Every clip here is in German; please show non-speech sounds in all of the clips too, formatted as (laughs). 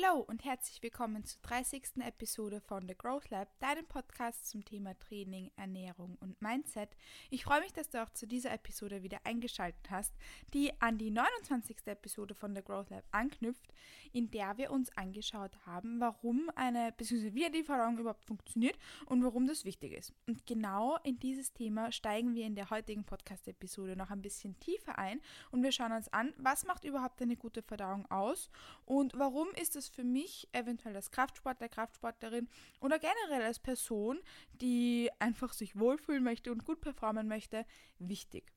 Hallo und herzlich willkommen zur 30. Episode von The Growth Lab, deinem Podcast zum Thema Training, Ernährung und Mindset. Ich freue mich, dass du auch zu dieser Episode wieder eingeschaltet hast, die an die 29. Episode von The Growth Lab anknüpft, in der wir uns angeschaut haben, warum eine bzw. wie die Verdauung überhaupt funktioniert und warum das wichtig ist. Und genau in dieses Thema steigen wir in der heutigen Podcast-Episode noch ein bisschen tiefer ein und wir schauen uns an, was macht überhaupt eine gute Verdauung aus und warum ist es für mich eventuell als Kraftsportler, Kraftsportlerin oder generell als Person, die einfach sich wohlfühlen möchte und gut performen möchte, wichtig.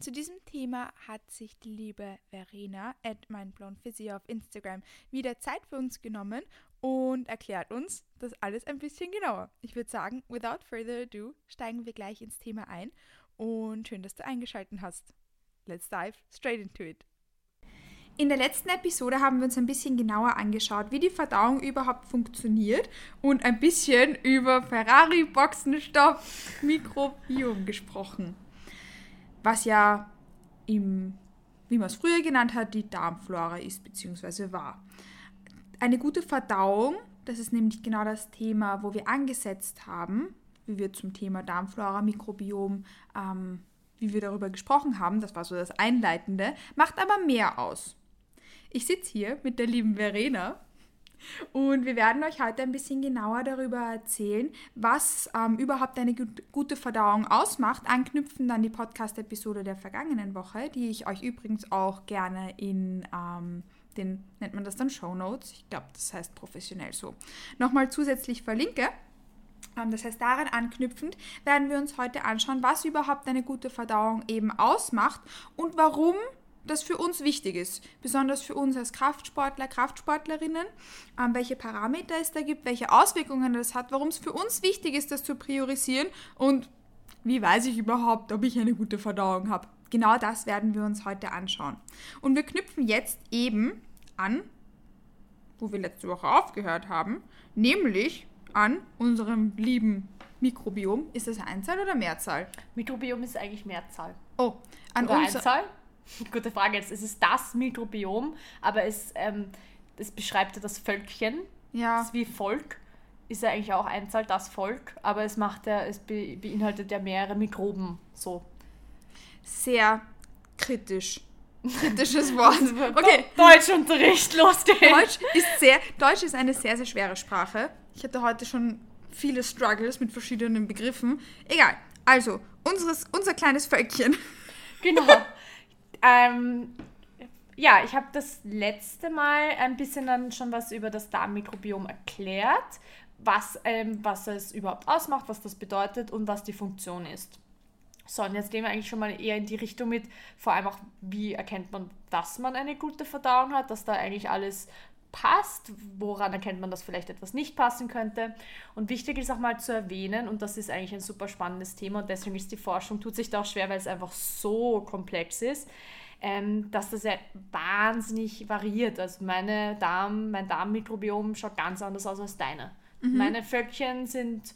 Zu diesem Thema hat sich die liebe Verena at mindblownphysio auf Instagram wieder Zeit für uns genommen und erklärt uns das alles ein bisschen genauer. Ich würde sagen, without further ado, steigen wir gleich ins Thema ein und schön, dass du eingeschaltet hast. Let's dive straight into it. In der letzten Episode haben wir uns ein bisschen genauer angeschaut, wie die Verdauung überhaupt funktioniert und ein bisschen über Ferrari Boxenstoff Mikrobiom gesprochen. Was ja im, wie man es früher genannt hat, die Darmflora ist bzw. war. Eine gute Verdauung, das ist nämlich genau das Thema, wo wir angesetzt haben, wie wir zum Thema Darmflora, Mikrobiom, ähm, wie wir darüber gesprochen haben, das war so das Einleitende, macht aber mehr aus. Ich sitze hier mit der lieben Verena und wir werden euch heute ein bisschen genauer darüber erzählen, was ähm, überhaupt eine gute Verdauung ausmacht, anknüpfen dann die Podcast-Episode der vergangenen Woche, die ich euch übrigens auch gerne in ähm, den, nennt man das dann Show Notes, ich glaube, das heißt professionell so, nochmal zusätzlich verlinke. Ähm, das heißt, daran anknüpfend werden wir uns heute anschauen, was überhaupt eine gute Verdauung eben ausmacht und warum das für uns wichtig ist, besonders für uns als Kraftsportler, Kraftsportlerinnen, ähm, welche Parameter es da gibt, welche Auswirkungen das hat, warum es für uns wichtig ist, das zu priorisieren und wie weiß ich überhaupt, ob ich eine gute Verdauung habe. Genau das werden wir uns heute anschauen. Und wir knüpfen jetzt eben an, wo wir letzte Woche aufgehört haben, nämlich an unserem lieben Mikrobiom. Ist das Einzahl oder Mehrzahl? Mikrobiom ist eigentlich Mehrzahl. Oh, an oder Einzahl? (laughs) Gute Frage jetzt. Es ist das Mikrobiom, aber es, ähm, es beschreibt ja das Völkchen. Ja. Das ist wie Volk. Ist ja eigentlich auch Einzahl das Volk, aber es macht ja, es be beinhaltet ja mehrere Mikroben so. Sehr kritisch. Kritisches (laughs) Wort. Okay. Deutschunterricht, los geht's. Deutsch ist sehr, Deutsch ist eine sehr, sehr schwere Sprache. Ich hatte heute schon viele Struggles mit verschiedenen Begriffen. Egal. Also, unseres, unser kleines Völkchen. Genau. (laughs) Ähm, ja, ich habe das letzte Mal ein bisschen dann schon was über das Darmmikrobiom erklärt, was, ähm, was es überhaupt ausmacht, was das bedeutet und was die Funktion ist. So, und jetzt gehen wir eigentlich schon mal eher in die Richtung mit, vor allem auch, wie erkennt man, dass man eine gute Verdauung hat, dass da eigentlich alles passt, woran erkennt man, dass vielleicht etwas nicht passen könnte. Und wichtig ist auch mal zu erwähnen, und das ist eigentlich ein super spannendes Thema, und deswegen ist die Forschung, tut sich da auch schwer, weil es einfach so komplex ist, ähm, dass das ja wahnsinnig variiert. Also meine Darm, mein Darmmikrobiom schaut ganz anders aus als deine. Mhm. Meine Völkchen sind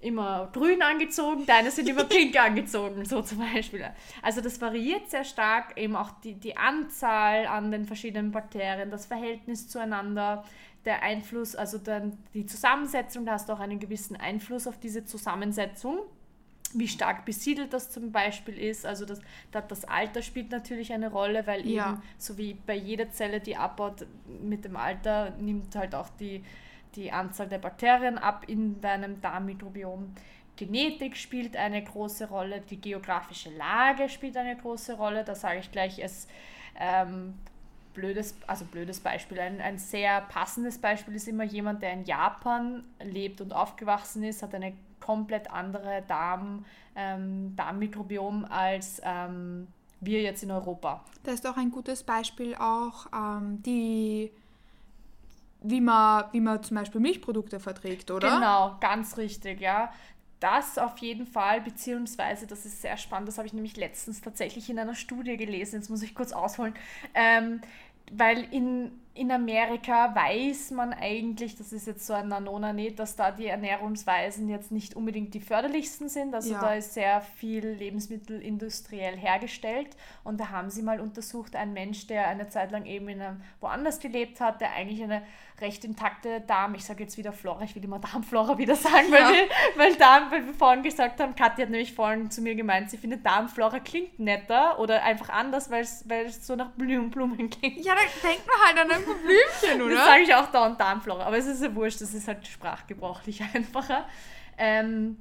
immer grün angezogen, deine sind immer pink (laughs) angezogen, so zum Beispiel. Also das variiert sehr stark, eben auch die, die Anzahl an den verschiedenen Bakterien, das Verhältnis zueinander, der Einfluss, also dann die Zusammensetzung, da hast du auch einen gewissen Einfluss auf diese Zusammensetzung. Wie stark besiedelt das zum Beispiel ist, also das, das Alter spielt natürlich eine Rolle, weil ja. eben so wie bei jeder Zelle, die abbaut, mit dem Alter nimmt halt auch die, die Anzahl der Bakterien ab in deinem Darmmikrobiom. Genetik spielt eine große Rolle, die geografische Lage spielt eine große Rolle. Da sage ich gleich als ähm, blödes, also blödes Beispiel. Ein, ein sehr passendes Beispiel ist immer jemand, der in Japan lebt und aufgewachsen ist, hat eine komplett andere Darm, ähm, Darmmikrobiom als ähm, wir jetzt in Europa. Das ist auch ein gutes Beispiel auch ähm, die wie man, wie man zum Beispiel Milchprodukte verträgt, oder? Genau, ganz richtig, ja. Das auf jeden Fall, beziehungsweise, das ist sehr spannend, das habe ich nämlich letztens tatsächlich in einer Studie gelesen, jetzt muss ich kurz ausholen, ähm, weil in, in Amerika weiß man eigentlich, das ist jetzt so ein Nanona nicht, dass da die Ernährungsweisen jetzt nicht unbedingt die förderlichsten sind. Also ja. da ist sehr viel Lebensmittel industriell hergestellt. Und da haben sie mal untersucht, ein Mensch, der eine Zeit lang eben in einem, woanders gelebt hat, der eigentlich eine recht intakte Darm, ich sage jetzt wieder Flora, ich will immer Darmflora wieder sagen, weil, ja. wir, weil, Darm, weil wir vorhin gesagt haben, Katja hat nämlich vorhin zu mir gemeint, sie findet Darmflora klingt netter oder einfach anders, weil es so nach Blumen, Blumen klingt. Ja, da denkt man halt an ein Blümchen, oder? Das sage ich auch da und Darmflora, aber es ist ja wurscht, das ist halt sprachgebrauchlich (laughs) einfacher. Ähm,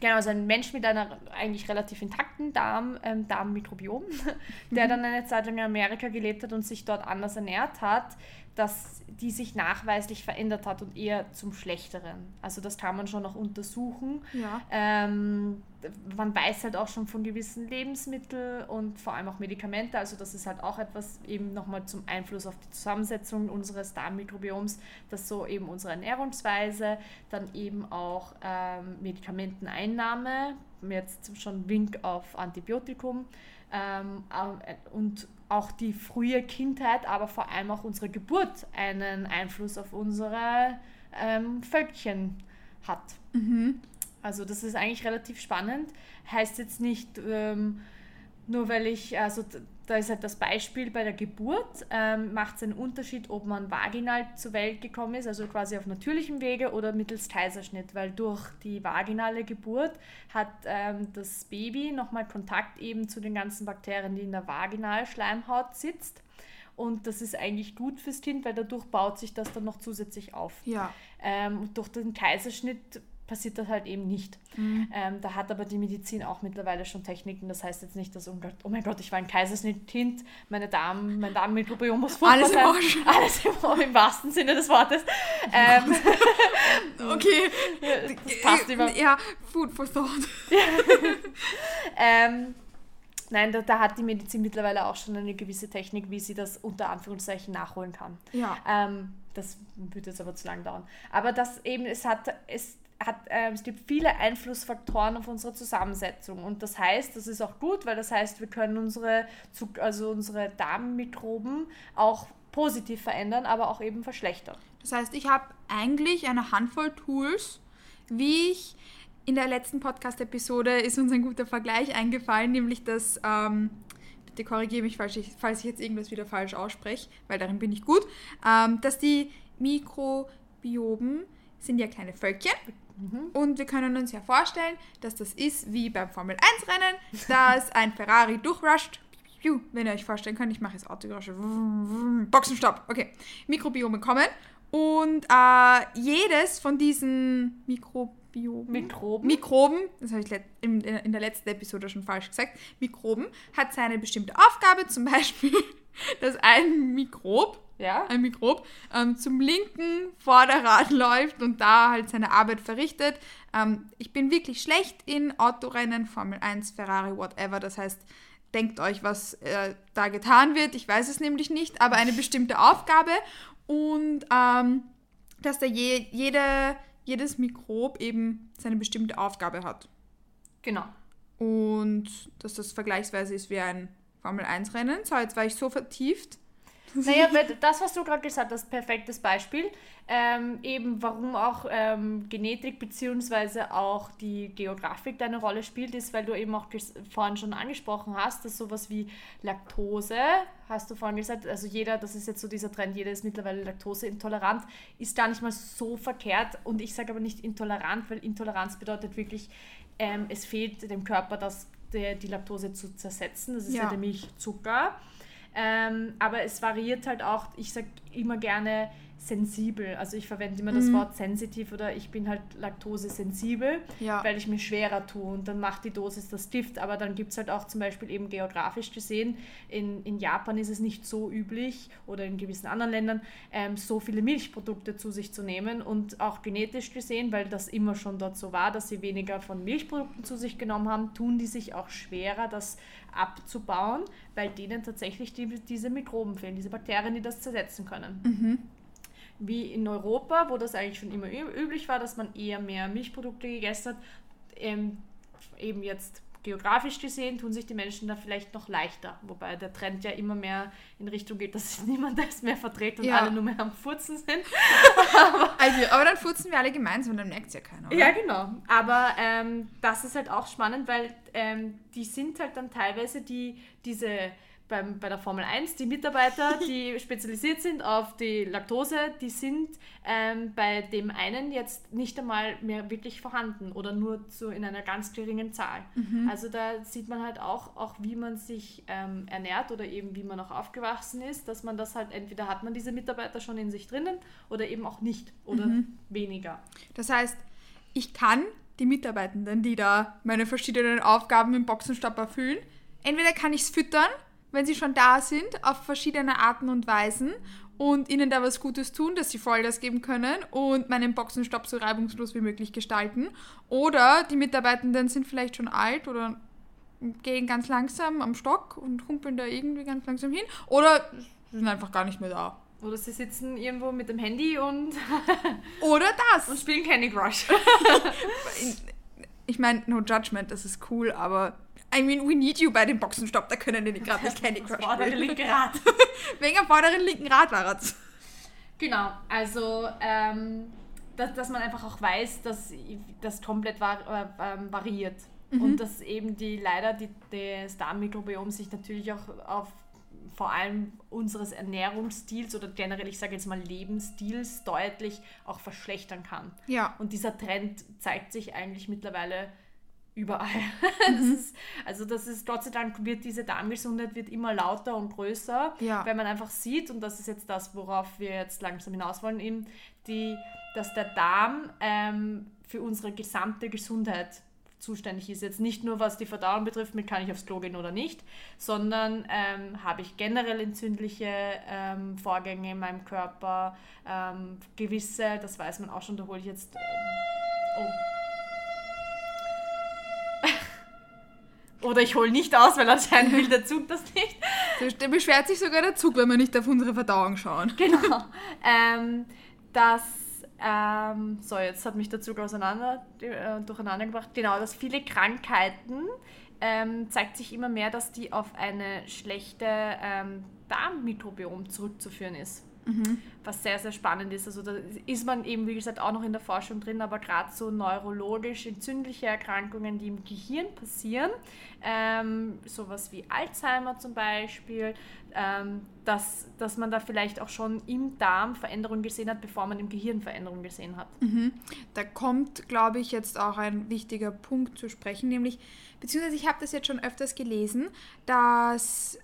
Genau, also ein Mensch mit einer eigentlich relativ intakten Darm, ähm, Darmmikrobiom, (laughs) der mhm. dann eine Zeit lang in Amerika gelebt hat und sich dort anders ernährt hat, dass die sich nachweislich verändert hat und eher zum Schlechteren. Also das kann man schon noch untersuchen. Ja. Ähm, man weiß halt auch schon von gewissen Lebensmitteln und vor allem auch Medikamente. Also das ist halt auch etwas eben nochmal zum Einfluss auf die Zusammensetzung unseres Darmmikrobioms, dass so eben unsere Ernährungsweise, dann eben auch ähm, Medikamenteneinnahme, jetzt schon Wink auf Antibiotikum ähm, und auch die frühe Kindheit, aber vor allem auch unsere Geburt einen Einfluss auf unsere ähm, Völkchen hat. Mhm. Also das ist eigentlich relativ spannend. Heißt jetzt nicht, ähm, nur weil ich, also da ist halt das Beispiel bei der Geburt, ähm, macht es einen Unterschied, ob man vaginal zur Welt gekommen ist, also quasi auf natürlichem Wege oder mittels Kaiserschnitt, weil durch die vaginale Geburt hat ähm, das Baby nochmal Kontakt eben zu den ganzen Bakterien, die in der Vaginalschleimhaut sitzt. Und das ist eigentlich gut fürs Kind, weil dadurch baut sich das dann noch zusätzlich auf. Ja. Ähm, durch den Kaiserschnitt passiert das halt eben nicht. Mhm. Ähm, da hat aber die Medizin auch mittlerweile schon Techniken. Das heißt jetzt nicht, dass, oh, oh mein Gott, ich war ein Kaiserschnitt-Kind, meine Darm, mein Darmmikrobiom muss furchtbar Alles sein. Arsch. (laughs) Alles im, im wahrsten Sinne des Wortes. Ähm, (laughs) okay. Das passt immer. Ja, Food for Thought. (laughs) ähm, Nein, da, da, hat die Medizin mittlerweile auch schon eine gewisse Technik, wie sie das unter Anführungszeichen nachholen kann. Ja. Ähm, das würde jetzt aber zu lang dauern. Aber das eben, es hat, es hat, äh, es gibt viele Einflussfaktoren auf unsere Zusammensetzung. Und das heißt, das ist auch gut, weil das heißt, wir können unsere, also unsere Darmmikroben auch positiv verändern, aber auch eben verschlechtern. Das heißt, ich habe eigentlich eine Handvoll Tools, wie ich in der letzten Podcast-Episode ist uns ein guter Vergleich eingefallen, nämlich dass, ähm, bitte korrigiere mich, falls ich, falls ich jetzt irgendwas wieder falsch ausspreche, weil darin bin ich gut, ähm, dass die Mikrobiomen sind ja kleine Völkchen Mhm. Und wir können uns ja vorstellen, dass das ist wie beim Formel 1 Rennen, dass (laughs) ein Ferrari durchrusht. Wenn ihr euch vorstellen könnt, ich mache jetzt Autogeräusche. Boxenstopp. Okay. Mikrobiome kommen. Und äh, jedes von diesen Mikrobiomen, Mikroben. Mikroben, das habe ich in, in der letzten Episode schon falsch gesagt, Mikroben, hat seine bestimmte Aufgabe, zum Beispiel, (laughs) dass ein Mikrob ja. ein Mikrob, ähm, zum linken Vorderrad (laughs) läuft und da halt seine Arbeit verrichtet. Ähm, ich bin wirklich schlecht in Autorennen, Formel 1, Ferrari, whatever. Das heißt, denkt euch, was äh, da getan wird. Ich weiß es nämlich nicht, aber eine bestimmte Aufgabe und ähm, dass da je, jede, jedes Mikrob eben seine bestimmte Aufgabe hat. Genau. Und dass das vergleichsweise ist wie ein Formel 1 Rennen. So, jetzt war ich so vertieft naja, das, was du gerade gesagt hast, perfektes Beispiel. Ähm, eben warum auch ähm, Genetik bzw. auch die Geografik eine Rolle spielt, ist, weil du eben auch vorhin schon angesprochen hast, dass sowas wie Laktose, hast du vorhin gesagt, also jeder, das ist jetzt so dieser Trend, jeder ist mittlerweile laktoseintolerant, ist gar nicht mal so verkehrt und ich sage aber nicht intolerant, weil Intoleranz bedeutet wirklich, ähm, es fehlt dem Körper das, der, die Laktose zu zersetzen, das ist ja, ja der Milchzucker. Ähm, aber es variiert halt auch, ich sage immer gerne sensibel. Also ich verwende immer mhm. das Wort sensitiv oder ich bin halt laktosesensibel, ja. weil ich mir schwerer tue und dann macht die Dosis das Gift. Aber dann gibt es halt auch zum Beispiel eben geografisch gesehen, in, in Japan ist es nicht so üblich oder in gewissen anderen Ländern, ähm, so viele Milchprodukte zu sich zu nehmen und auch genetisch gesehen, weil das immer schon dort so war, dass sie weniger von Milchprodukten zu sich genommen haben, tun die sich auch schwerer, das abzubauen, weil denen tatsächlich die, diese Mikroben fehlen, diese Bakterien, die das zersetzen können. Mhm wie in Europa, wo das eigentlich schon immer üblich war, dass man eher mehr Milchprodukte gegessen hat, ähm, eben jetzt geografisch gesehen tun sich die Menschen da vielleicht noch leichter. Wobei der Trend ja immer mehr in Richtung geht, dass (laughs) niemand das mehr verträgt und Ja. alle nur mehr am Furzen sind. (laughs) Also, aber dann furzen wir alle gemeinsam, dann merkt es ja keiner. Oder? Ja, genau. Aber ähm, das ist halt auch spannend, weil ähm, die sind halt dann teilweise die, diese beim, bei der Formel 1, die Mitarbeiter, (laughs) die spezialisiert sind auf die Laktose, die sind ähm, bei dem einen jetzt nicht einmal mehr wirklich vorhanden oder nur zu, in einer ganz geringen Zahl. Also da sieht man halt auch, auch wie man sich ähm, ernährt oder eben wie man auch aufgewachsen ist, dass man das halt entweder hat man diese Mitarbeiter schon in sich drinnen oder eben auch nicht oder weniger. Das heißt, ich kann die Mitarbeitenden, die da meine verschiedenen Aufgaben im Boxenstab erfüllen, entweder kann ich es füttern, wenn sie schon da sind, auf verschiedene Arten und Weisen und ihnen da was Gutes tun, dass sie Vollgas geben können und meinen Boxenstopp so reibungslos wie möglich gestalten. Oder die Mitarbeitenden sind vielleicht schon alt oder gehen ganz langsam am Stock und humpeln da irgendwie ganz langsam hin. Oder sind einfach gar nicht mehr da. Oder sie sitzen irgendwo mit dem Handy und, (laughs) Oder das. und spielen Candy Crush. (laughs) ich meine, no judgment, das ist cool, aber I mean, we need you bei dem Boxenstopp, da können die gerade nicht (laughs) Candy Crush Vordere spielen. linke Rad. (laughs) Wegen am vorderen linken Rad war es. Genau, also ähm, dass, dass man einfach auch weiß, dass das komplett var äh, ähm, variiert. Und dass eben die leider die, das Darmmikrobiom sich natürlich auch auf vor allem unseres Ernährungsstils oder generell, ich sage jetzt mal Lebensstils deutlich auch verschlechtern kann. Ja. Und dieser Trend zeigt sich eigentlich mittlerweile überall. (laughs) Das ist, also das ist, Gott sei Dank wird diese Darmgesundheit wird immer lauter und größer, Ja. wenn man einfach sieht, und das ist jetzt das, worauf wir jetzt langsam hinaus wollen, eben die, dass der Darm ähm, für unsere gesamte Gesundheit zuständig ist. Jetzt nicht nur, was die Verdauung betrifft, mit kann ich aufs Klo gehen oder nicht, sondern ähm, habe ich generell entzündliche ähm, Vorgänge in meinem Körper, ähm, gewisse, das weiß man auch schon, da hole ich jetzt... Oh. Oder ich hole nicht aus, weil anscheinend will der Zug das nicht. Da beschwert sich sogar der Zug, wenn wir nicht auf unsere Verdauung schauen. (laughs) Genau. ähm, dass, ähm, so, jetzt hat mich der Zug auseinander, äh, durcheinander gebracht. Genau, dass viele Krankheiten ähm, zeigt sich immer mehr, dass die auf eine schlechte ähm, Darmmikrobiom zurückzuführen ist. Was sehr, sehr spannend ist. Also da ist man eben, wie gesagt, auch noch in der Forschung drin, aber gerade so neurologisch entzündliche Erkrankungen, die im Gehirn passieren, ähm, sowas wie Alzheimer zum Beispiel, ähm, dass, dass man da vielleicht auch schon im Darm Veränderungen gesehen hat, bevor man im Gehirn Veränderungen gesehen hat. Da kommt, glaube ich, jetzt auch ein wichtiger Punkt zu sprechen, nämlich, beziehungsweise ich habe das jetzt schon öfters gelesen, dass,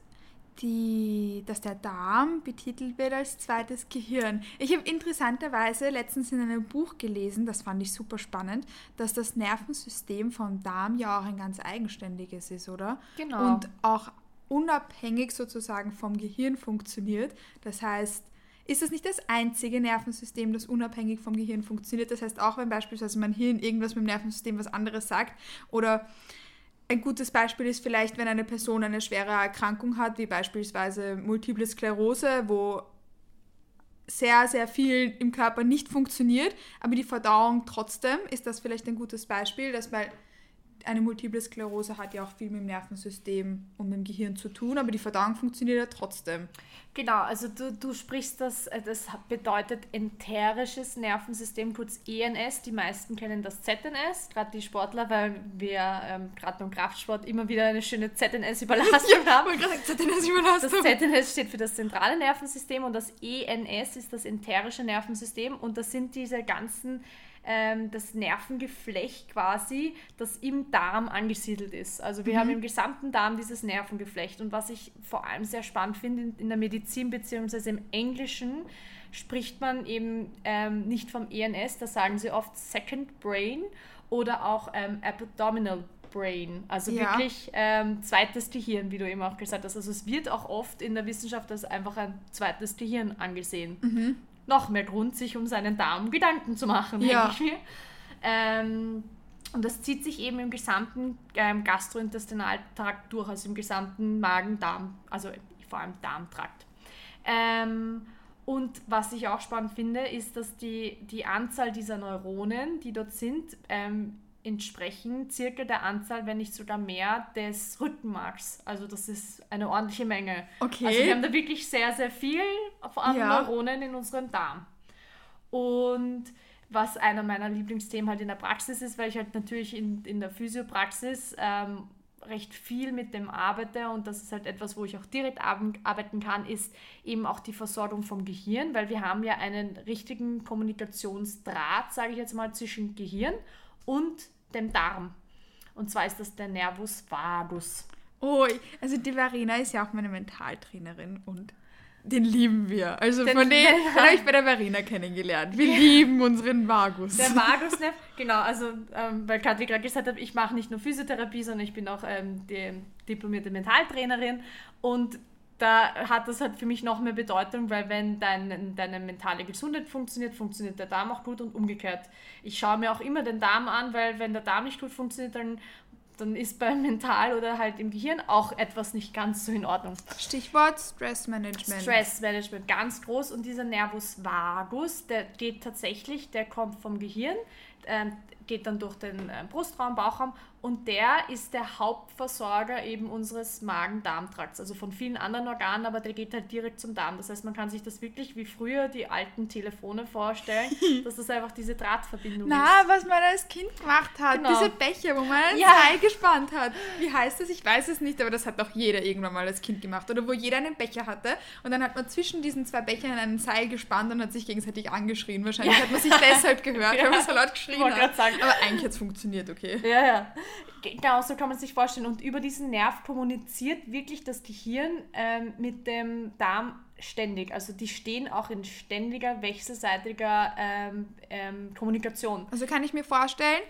die, dass der Darm betitelt wird als zweites Gehirn. Ich habe interessanterweise letztens in einem Buch gelesen, das fand ich super spannend, dass das Nervensystem vom Darm ja auch ein ganz eigenständiges ist, oder? Genau. Und auch unabhängig sozusagen vom Gehirn funktioniert. Das heißt, ist das nicht das einzige Nervensystem, das unabhängig vom Gehirn funktioniert? Das heißt, auch wenn beispielsweise mein Hirn irgendwas mit dem Nervensystem was anderes sagt oder ein gutes Beispiel ist vielleicht, wenn eine Person eine schwere Erkrankung hat, wie beispielsweise Multiple Sklerose, wo sehr, sehr viel im Körper nicht funktioniert, aber die Verdauung trotzdem, ist das vielleicht ein gutes Beispiel, dass weil eine Multiple Sklerose hat ja auch viel mit dem Nervensystem und mit dem Gehirn zu tun, aber die Verdauung funktioniert ja trotzdem. Genau, also du, du sprichst das, äh, das bedeutet enterisches Nervensystem, kurz ENS. Die meisten kennen das ZNS, gerade die Sportler, weil wir ähm, gerade beim Kraftsport immer wieder eine schöne ZNS-Überlastung (laughs) haben. Ich wollte gerade Das. ZNS steht für das zentrale Nervensystem und das ENS ist das enterische Nervensystem und das sind diese ganzen, ähm, das Nervengeflecht quasi, das im Darm angesiedelt ist. Also wir haben im gesamten Darm dieses Nervengeflecht und was ich vor allem sehr spannend finde in, in der Medizin bzw. im Englischen, spricht man eben ähm, nicht vom ENS, da sagen sie oft Second Brain oder auch ähm, Abdominal Brain, also Ja. wirklich ähm, zweites Gehirn, wie du eben auch gesagt hast. Also es wird auch oft in der Wissenschaft als einfach ein zweites Gehirn angesehen. Noch mehr Grund, sich um seinen Darm Gedanken zu machen, Ja. denke ich mir. Ähm, und das zieht sich eben im gesamten ähm, Gastrointestinaltrakt durch, also im gesamten Magen-Darm, also vor allem Darmtrakt. Ähm, und was ich auch spannend finde, ist, dass die, die Anzahl dieser Neuronen, die dort sind, ähm, entsprechen circa der Anzahl, wenn nicht sogar mehr, des Rückenmarks. Also das ist eine ordentliche Menge. Okay. Also wir haben da wirklich sehr, sehr viel an Ja. Neuronen in unserem Darm. Und was einer meiner Lieblingsthemen halt in der Praxis ist, weil ich halt natürlich in, in der Physiopraxis ähm, recht viel mit dem arbeite und das ist halt etwas, wo ich auch direkt arbeiten kann, ist eben auch die Versorgung vom Gehirn, weil wir haben ja einen richtigen Kommunikationsdraht, sage ich jetzt mal, zwischen Gehirn und dem Darm. Und zwar ist das der Nervus vagus. Oh, also die Verena ist ja auch meine Mentaltrainerin und den lieben wir. Also Den- von dem Ja. (laughs) habe ich bei der Verena kennengelernt. Wir lieben unseren Vagus. Der Vagusnerv, genau, also ähm, weil Katja gerade gesagt hat, ich mache nicht nur Physiotherapie, sondern ich bin auch ähm, die diplomierte Mentaltrainerin und da hat das halt für mich noch mehr Bedeutung, weil wenn dein, deine mentale Gesundheit funktioniert, funktioniert der Darm auch gut und umgekehrt. Ich schaue mir auch immer den Darm an, weil wenn der Darm nicht gut funktioniert, dann, dann ist beim (laughs) Mental oder halt im Gehirn auch etwas nicht ganz so in Ordnung. Stichwort Stressmanagement. Stressmanagement ganz groß und dieser Nervus vagus, der geht tatsächlich, der kommt vom Gehirn, ähm, geht dann durch den äh, Brustraum, Bauchraum und der ist der Hauptversorger eben unseres Magen-Darm-Trakts, also von vielen anderen Organen, aber der geht halt direkt zum Darm. Das heißt, man kann sich das wirklich wie früher die alten Telefone vorstellen, (laughs) dass das einfach diese Drahtverbindung Na, ist. was man als Kind gemacht hat. Genau. Diese Becher, wo man ein Ja. Seil gespannt hat. Wie heißt das? Ich weiß es nicht, aber das hat doch jeder irgendwann mal als Kind gemacht. Oder wo jeder einen Becher hatte und dann hat man zwischen diesen zwei Bechern ein Seil gespannt und hat sich gegenseitig angeschrien. Wahrscheinlich Ja. hat man sich deshalb gehört, Ja. (laughs) weil man so laut geschrien Wollte hat. sagen. Aber eigentlich hat es funktioniert, okay. Ja, ja. Genau, so kann man sich vorstellen. Und über diesen Nerv kommuniziert wirklich das Gehirn ähm, mit dem Darm ständig. Also die stehen auch in ständiger, wechselseitiger ähm, ähm, Kommunikation. Also kann ich mir vorstellen,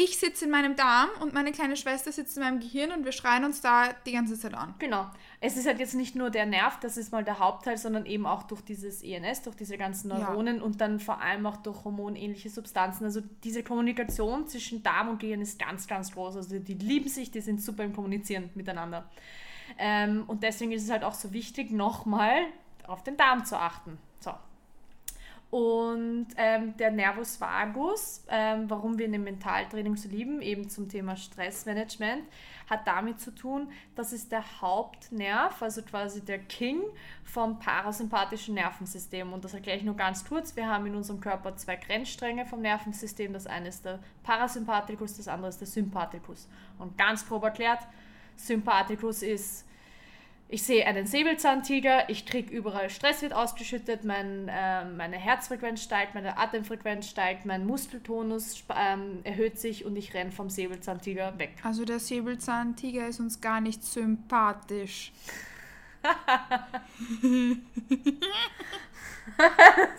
ich sitze in meinem Darm und meine kleine Schwester sitzt in meinem Gehirn und wir schreien uns da die ganze Zeit an. Genau. Es ist halt jetzt nicht nur der Nerv, das ist mal der Hauptteil, sondern eben auch durch dieses ENS, durch diese ganzen Ja. Neuronen und dann vor allem auch durch hormonähnliche Substanzen. Also diese Kommunikation zwischen Darm und Gehirn ist ganz, ganz groß. Also die lieben sich, die sind super im Kommunizieren miteinander. Ähm, und deswegen ist es halt auch so wichtig, nochmal auf den Darm zu achten. So. Und ähm, der Nervus vagus, ähm, warum wir in dem Mentaltraining so lieben, eben zum Thema Stressmanagement, hat damit zu tun, das ist der Hauptnerv, also quasi der King vom parasympathischen Nervensystem. Und das erkläre ich nur ganz kurz. Wir haben in unserem Körper zwei Grenzstränge vom Nervensystem. Das eine ist der Parasympathikus, das andere ist der Sympathikus. Und ganz grob erklärt, Sympathikus ist ich sehe einen Säbelzahntiger, ich kriege überall Stress wird ausgeschüttet, mein, äh, meine Herzfrequenz steigt, meine Atemfrequenz steigt, mein Muskeltonus ähm, erhöht sich und ich renne vom Säbelzahntiger weg. Also der Säbelzahntiger ist uns gar nicht sympathisch. (laughs) (laughs)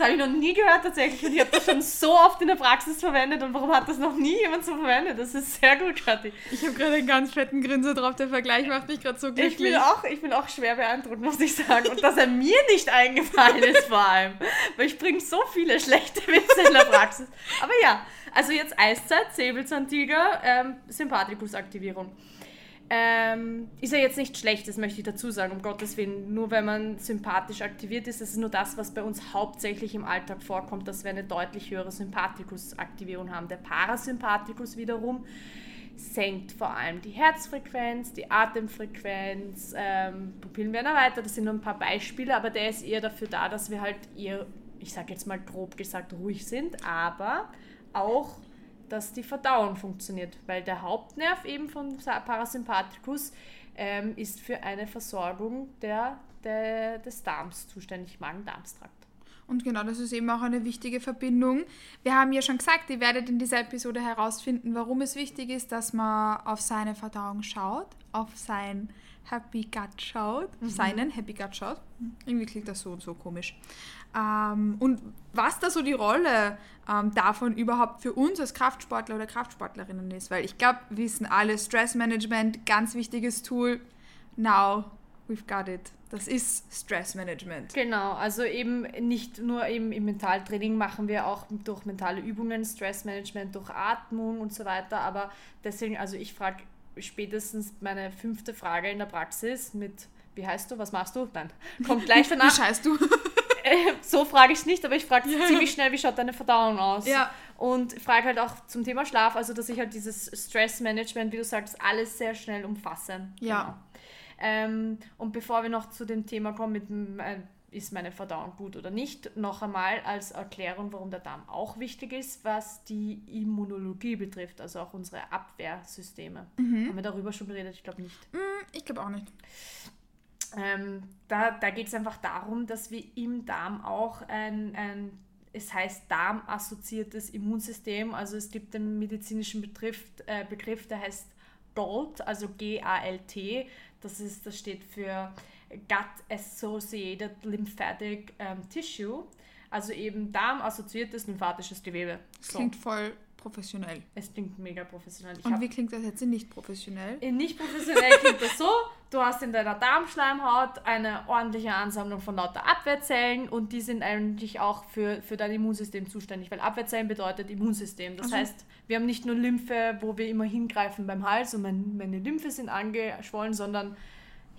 Das habe ich noch nie gehört tatsächlich und ich habe das schon so oft in der Praxis verwendet und warum hat das noch nie jemand so verwendet? Das ist sehr gut, Kathi. Ich habe gerade einen ganz fetten Grinser drauf, der Vergleich macht mich gerade so Ich glücklich. bin, auch, ich bin auch schwer beeindruckt, muss ich sagen. Und dass er mir nicht eingefallen ist vor allem. Weil ich bringe so viele schlechte Witze in der Praxis. Aber ja, also jetzt Eiszeit, Säbelzahntiger, ähm, Sympathikusaktivierung. Ähm, ist ja jetzt nicht schlecht, das möchte ich dazu sagen, um Gottes Willen. Nur wenn man sympathisch aktiviert ist, das ist nur das, was bei uns hauptsächlich im Alltag vorkommt, dass wir eine deutlich höhere Sympathikusaktivierung haben. Der Parasympathikus wiederum senkt vor allem die Herzfrequenz, die Atemfrequenz, ähm, Pupillen werden erweitert, das sind nur ein paar Beispiele, aber der ist eher dafür da, dass wir halt eher, ich sage jetzt mal grob gesagt, ruhig sind, aber auch, dass die Verdauung funktioniert, weil der Hauptnerv eben vom Parasympathikus ähm, ist für eine Versorgung der, der, des Darms zuständig, Magen-Darm-Trakt. Und genau, das ist eben auch eine wichtige Verbindung. Wir haben ja schon gesagt, ihr werdet in dieser Episode herausfinden, warum es wichtig ist, dass man auf seine Verdauung schaut, auf sein Happy Gut schaut, auf seinen Happy Gut schaut. Irgendwie klingt das so und so komisch. Ähm, und was da so die Rolle ähm, davon überhaupt für uns als Kraftsportler oder Kraftsportlerinnen ist. Weil ich glaube, wir wissen alle, Stressmanagement, ganz wichtiges Tool. Now we've got it. Das ist Stressmanagement. Genau, also eben nicht nur eben im Mentaltraining machen wir auch durch mentale Übungen, Stressmanagement, durch Atmung und so weiter, aber deswegen, also ich frage spätestens meine fünfte Frage in der Praxis mit, wie heißt du, was machst du? Nein, (laughs) kommt gleich Wie danach. scheißt du? (laughs) äh, so frage ich es nicht, aber ich frage Ja. ziemlich schnell, wie schaut deine Verdauung aus? Ja. Und frage halt auch zum Thema Schlaf, also dass ich halt dieses Stressmanagement, wie du sagst, alles sehr schnell umfasse. Ja. Genau. Ähm, und bevor wir noch zu dem Thema kommen, mit äh, ist meine Verdauung gut oder nicht, noch einmal als Erklärung, warum der Darm auch wichtig ist, was die Immunologie betrifft, also auch unsere Abwehrsysteme. Haben wir darüber schon geredet? Ich glaube nicht. Ich glaube auch nicht. Ähm, da da geht es einfach darum, dass wir im Darm auch ein, ein es heißt darmassoziiertes Immunsystem, also es gibt den medizinischen Begriff, äh, Begriff der heißt GALT, also G-A-L-T, das, ist, das steht für Gut Associated Lymphatic ähm, Tissue, also eben darmassoziiertes lymphatisches Gewebe. Das So, klingt voll professionell. es klingt mega professionell. Ich Und wie klingt das jetzt nicht professionell? in nicht professionell klingt das so, du hast in deiner Darmschleimhaut eine ordentliche Ansammlung von lauter Abwehrzellen und die sind eigentlich auch für, für dein Immunsystem zuständig, weil Abwehrzellen bedeutet Immunsystem. Das Also- heißt, wir haben nicht nur Lymphe, wo wir immer hingreifen beim Hals und mein, meine Lymphe sind angeschwollen, sondern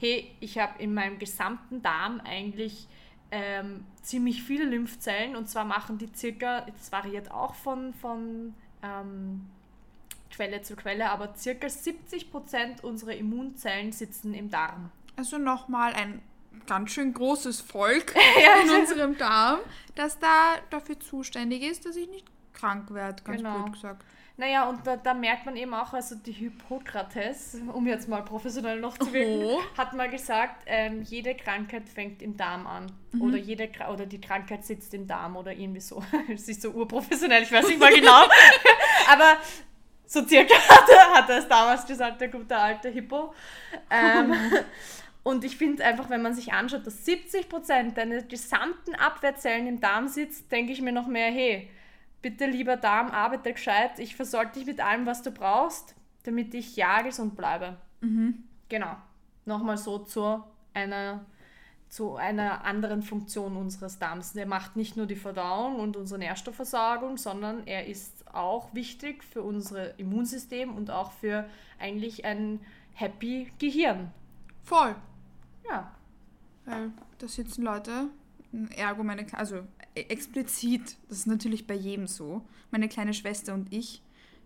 hey, ich habe in meinem gesamten Darm eigentlich ähm, ziemlich viele Lymphzellen und zwar machen die circa, das variiert auch von, von ähm, Quelle zu Quelle, aber circa 70% unserer Immunzellen sitzen im Darm. Also nochmal ein ganz schön großes Volk (laughs) Ja. in unserem Darm, das da dafür zuständig ist, dass ich nicht krank werde, ganz Genau. blöd gesagt. Naja, und da, da merkt man eben auch, also die Hippokrates, um jetzt mal professionell noch zu wirken, Oh. hat mal gesagt, ähm, jede Krankheit fängt im Darm an. Oder, jede, oder die Krankheit sitzt im Darm oder irgendwie so. (laughs) Es ist so urprofessionell, ich weiß nicht mal genau. (laughs) Aber so circa hat er, hat er es damals gesagt, der gute alte Hippo. Ähm, (laughs) und ich finde einfach, wenn man sich anschaut, dass 70% deiner gesamten Abwehrzellen im Darm sitzt, denke ich mir noch mehr, hey, bitte lieber Darm, arbeite gescheit, ich versorge dich mit allem, was du brauchst, damit ich ja gesund bleibe. Genau. Nochmal so zu einer, zu einer anderen Funktion unseres Darms. Der macht nicht nur die Verdauung und unsere Nährstoffversorgung, sondern er ist auch wichtig für unser Immunsystem und auch für eigentlich ein happy Gehirn. Voll. Ja. Weil da sitzen Leute, ergo meine, also e- explizit, das ist natürlich bei jedem so, meine kleine Schwester und ich,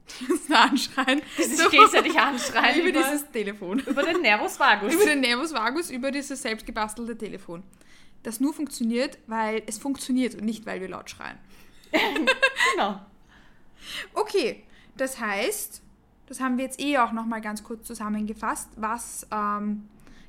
(laughs) die uns da anschreien. Die sich gegenseitig anschreien über über, dieses Telefon. über den Nervus vagus. Über den Nervus vagus, über dieses selbst gebastelte Telefon. Das nur funktioniert, weil es funktioniert und nicht, weil wir laut schreien. (laughs) genau. Okay, das heißt, das haben wir jetzt eh auch nochmal ganz kurz zusammengefasst, was ähm,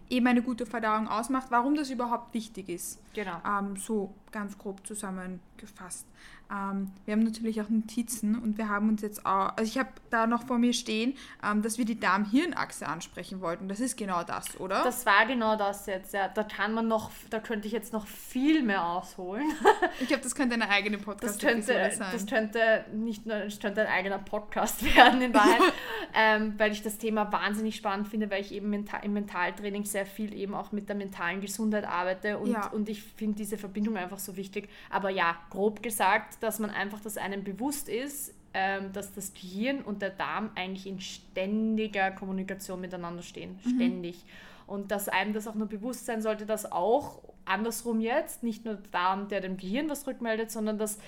eben eine gute Verdauung ausmacht, warum das überhaupt wichtig ist. Genau. Ähm, so ganz grob zusammengefasst. Ähm, wir haben natürlich auch Notizen und wir haben uns jetzt auch, also ich habe da noch vor mir stehen, ähm, dass wir die Darm-Hirn-Achse ansprechen wollten. Das ist genau das, oder? Das war genau das jetzt, ja. Da kann man noch, da könnte ich jetzt noch viel mehr ausholen. (laughs) ich glaube, das könnte eine eigene Das Podcast-Episode könnte, sein. das könnte nicht nur, das könnte ein eigener Podcast (laughs) werden in Wahrheit, (laughs) ähm, weil ich das Thema wahnsinnig spannend finde, weil ich eben im Mentaltraining sehr viel eben auch mit der mentalen Gesundheit arbeite und, Ja. und ich finde diese Verbindung einfach so wichtig. Aber ja, grob gesagt, dass man einfach, dass einem bewusst ist, ähm, dass das Gehirn und der Darm eigentlich in ständiger Kommunikation miteinander stehen. Ständig. Und dass einem das auch nur bewusst sein sollte, dass auch andersrum jetzt, nicht nur der Darm, der dem Gehirn was rückmeldet, sondern dass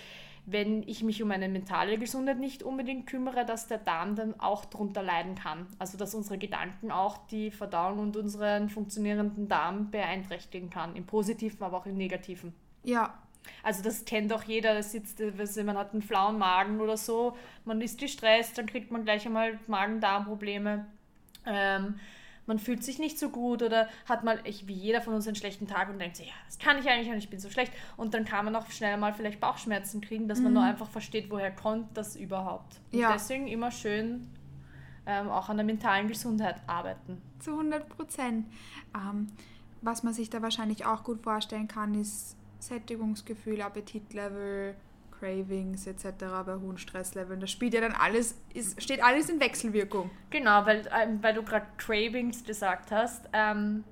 wenn ich mich um meine mentale Gesundheit nicht unbedingt kümmere, dass der Darm dann auch darunter leiden kann. Also dass unsere Gedanken auch die Verdauung und unseren funktionierenden Darm beeinträchtigen kann. Im positiven, aber auch im negativen. ja, Also das kennt auch jeder, das sitzt, man hat einen flauen Magen oder so, man ist gestresst, dann kriegt man gleich einmal Magen-Darm-Probleme. Ähm, man fühlt sich nicht so gut oder hat mal, ich, wie jeder von uns, einen schlechten Tag und denkt sich, ja, das kann ich eigentlich und ich bin so schlecht. Und dann kann man auch schnell mal vielleicht Bauchschmerzen kriegen, dass man nur einfach versteht, woher kommt das überhaupt. Und Ja. deswegen immer schön ähm, auch an der mentalen Gesundheit arbeiten. zu 100 Prozent. Ähm, was man sich da wahrscheinlich auch gut vorstellen kann, ist Sättigungsgefühl, Appetitlevel, Cravings etc. bei hohen Stressleveln. Das spielt ja dann alles, ist, steht alles in Wechselwirkung. Genau, weil, ähm, weil du gerade Cravings gesagt hast. Ähm,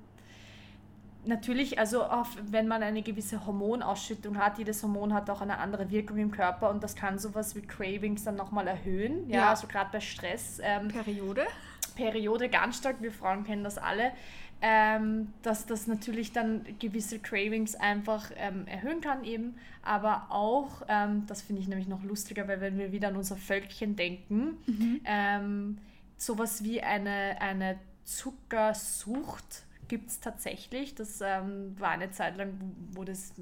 natürlich, also auch wenn man eine gewisse Hormonausschüttung hat, jedes Hormon hat auch eine andere Wirkung im Körper und das kann sowas wie Cravings dann nochmal erhöhen. Ja, Ja. also gerade bei Stress. Ähm, Periode? Periode ganz stark, wir Frauen kennen das alle. Ähm, dass das natürlich dann gewisse Cravings einfach ähm, erhöhen kann eben, aber auch, ähm, das finde ich nämlich noch lustiger, weil wenn wir wieder an unser Völkchen denken, mhm. Ähm, sowas wie eine, eine Zuckersucht gibt es tatsächlich. Das ähm, war eine Zeit lang, wo das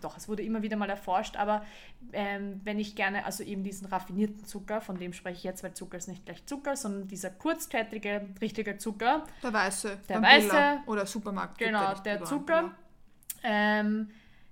doch, es wurde immer wieder mal erforscht, aber ähm, wenn ich gerne, also eben diesen raffinierten Zucker, von dem spreche ich jetzt, weil Zucker ist nicht gleich Zucker, sondern dieser kurzkettige, richtige Zucker. Der weiße. Der weiße. Oder Supermarkt. Genau, der Zucker. Ähm,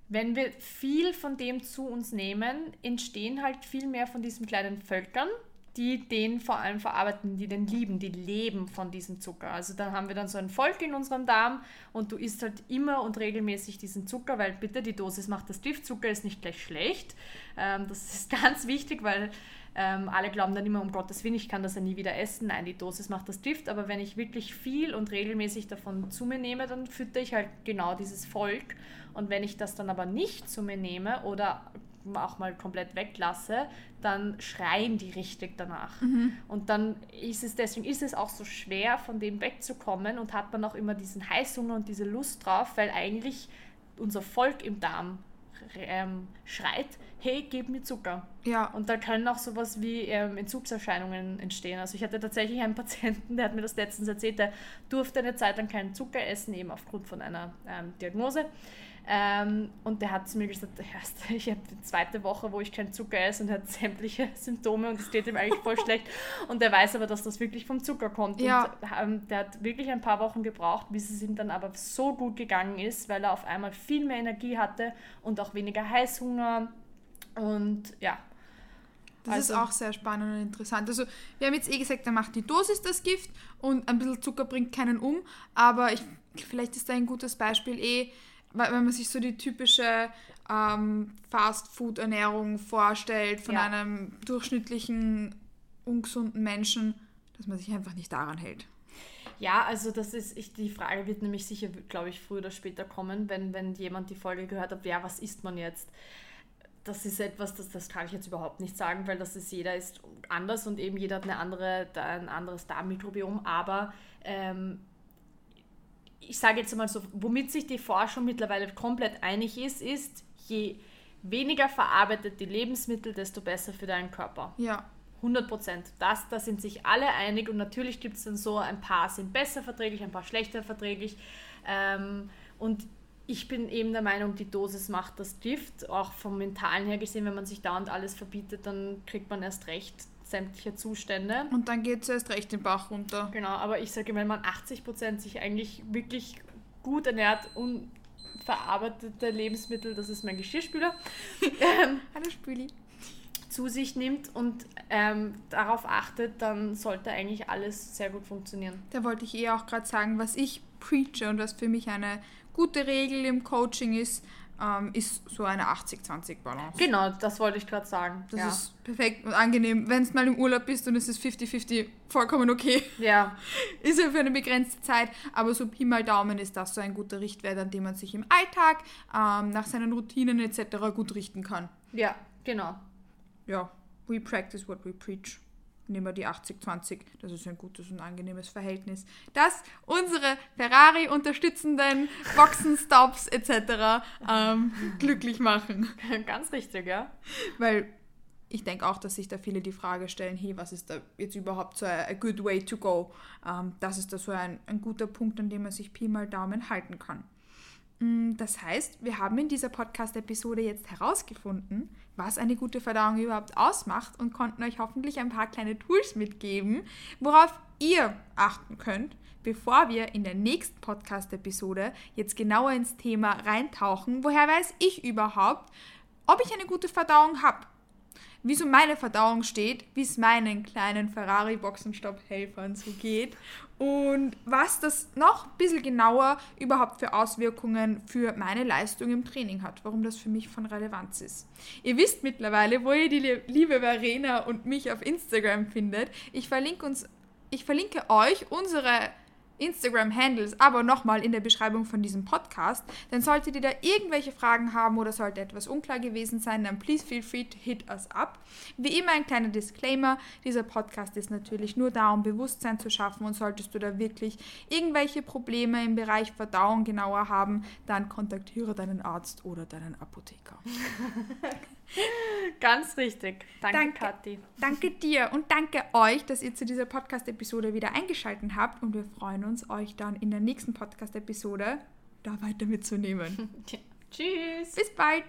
wenn wir viel von dem zu uns nehmen, entstehen halt viel mehr von diesen kleinen Völkern die den vor allem verarbeiten, die den lieben, die leben von diesem Zucker. Also dann haben wir dann so ein Volk in unserem Darm und du isst halt immer und regelmäßig diesen Zucker, weil bitte die Dosis macht das Gift. Zucker ist nicht gleich schlecht. Ähm, das ist (laughs) ganz wichtig, weil ähm, alle glauben dann immer, um Gottes Willen, ich kann das ja nie wieder essen. Nein, die Dosis macht das Gift, aber wenn ich wirklich viel und regelmäßig davon zu mir nehme, dann fütter ich halt genau dieses Volk. Und wenn ich das dann aber nicht zu mir nehme oder auch mal komplett weglasse, dann schreien die richtig danach. Mhm. Und dann ist es, deswegen ist es auch so schwer, von dem wegzukommen und hat man auch immer diesen Heißhunger und diese Lust drauf, weil eigentlich unser Volk im Darm ähm, schreit, hey, gib mir Zucker. Ja. Und da können auch sowas wie ähm, Entzugserscheinungen entstehen. Also ich hatte tatsächlich einen Patienten, der hat mir das letztens erzählt, der durfte eine Zeit lang keinen Zucker essen, eben aufgrund von einer ähm, Diagnose. Ähm, und der hat zu mir gesagt, (laughs) ich habe die zweite Woche, wo ich keinen Zucker esse und hat sämtliche (laughs) Symptome und es geht ihm eigentlich voll schlecht. Und der weiß aber, dass das wirklich vom Zucker kommt. Ja. Und ähm, der hat wirklich ein paar Wochen gebraucht, bis es ihm dann aber so gut gegangen ist, weil er auf einmal viel mehr Energie hatte und auch weniger Heißhunger. Und ja, das also, ist auch sehr spannend und interessant. Also, wir haben jetzt eh gesagt, er macht die Dosis das Gift und ein bisschen Zucker bringt keinen um, aber ich, vielleicht ist da ein gutes Beispiel eh, wenn man sich so die typische ähm, Fast-Food-Ernährung vorstellt von ja. einem durchschnittlichen, ungesunden Menschen, dass man sich einfach nicht daran hält. Ja, also das ist, ich, die Frage wird nämlich sicher, glaube ich, früher oder später kommen, wenn, wenn jemand die Folge gehört hat, ja, was isst man jetzt? Das ist etwas, das, das kann ich jetzt überhaupt nicht sagen, weil das ist, jeder ist anders und eben jeder hat eine andere, ein anderes Darmmikrobiom, aber ähm, ich sage jetzt mal so, womit sich die Forschung mittlerweile komplett einig ist, ist, je weniger verarbeitete Lebensmittel, desto besser für deinen Körper. Ja. 100 Prozent. Das, da sind sich alle einig und natürlich gibt es dann so, ein paar sind besser verträglich, ein paar schlechter verträglich. Ähm, und ich bin eben der Meinung, die Dosis macht das Gift. Auch vom Mentalen her gesehen, wenn man sich dauernd alles verbietet, dann kriegt man erst recht sämtliche Zustände. Und dann geht es erst recht den Bach runter. Genau, aber ich sage, wenn man 80% sich eigentlich wirklich gut ernährt und verarbeitete Lebensmittel, das ist mein Geschirrspüler, (laughs) ähm, Hallo Spüli, zu sich nimmt und ähm, darauf achtet, dann sollte eigentlich alles sehr gut funktionieren. Da wollte ich eh auch gerade sagen, was ich preache und was für mich eine gute Regel im Coaching ist, ähm, ist so eine 80-20-Balance. Genau, das wollte ich gerade sagen. Das ja. ist perfekt und angenehm. Wenn du mal im Urlaub bist und es ist 50-50, vollkommen okay. Ja. (laughs) Ist ja für eine begrenzte Zeit, aber so Pi mal Daumen ist das so ein guter Richtwert, an dem man sich im Alltag ähm, nach seinen Routinen etc. gut richten kann. Ja, genau. Ja, we practice what we preach nehmen wir die 80-20. Das ist ein gutes und angenehmes Verhältnis, das unsere Ferrari-unterstützenden Boxenstops etc. Ähm, glücklich machen. (laughs) Ganz richtig, ja. Weil ich denke auch, dass sich da viele die Frage stellen, hey, was ist da jetzt überhaupt so a, good way to go? Ähm, das ist da so ein, ein guter Punkt, an dem man sich Pi mal Daumen halten kann. Mm, das heißt, wir haben in dieser Podcast-Episode jetzt herausgefunden, was eine gute Verdauung überhaupt ausmacht und konnten euch hoffentlich ein paar kleine Tools mitgeben, worauf ihr achten könnt, bevor wir in der nächsten Podcast-Episode jetzt genauer ins Thema reintauchen. Woher weiß ich überhaupt, ob ich eine gute Verdauung habe? Wie so meine Verdauung steht, wie es meinen kleinen Ferrari-Boxenstopp-Helfern so geht und was das noch ein bisschen genauer überhaupt für Auswirkungen für meine Leistung im Training hat, warum das für mich von Relevanz ist. Ihr wisst mittlerweile, wo ihr die liebe Verena und mich auf Instagram findet. Ich verlinke uns, ich verlinke euch unsere Instagram-Handles aber nochmal in der Beschreibung von diesem Podcast. Denn solltet ihr da irgendwelche Fragen haben oder sollte etwas unklar gewesen sein, dann please feel free to hit us up. Wie immer ein kleiner Disclaimer, dieser Podcast ist natürlich nur da, um Bewusstsein zu schaffen und solltest du da wirklich irgendwelche Probleme im Bereich Verdauung genauer haben, dann kontaktiere deinen Arzt oder deinen Apotheker. (laughs) (laughs) Ganz richtig. Danke, Danke. Kathi. Danke dir und danke euch, dass ihr zu dieser Podcast-Episode wieder eingeschaltet habt und wir freuen uns, euch dann in der nächsten Podcast-Episode da weiter mitzunehmen. (laughs) Tschüss. Bis bald!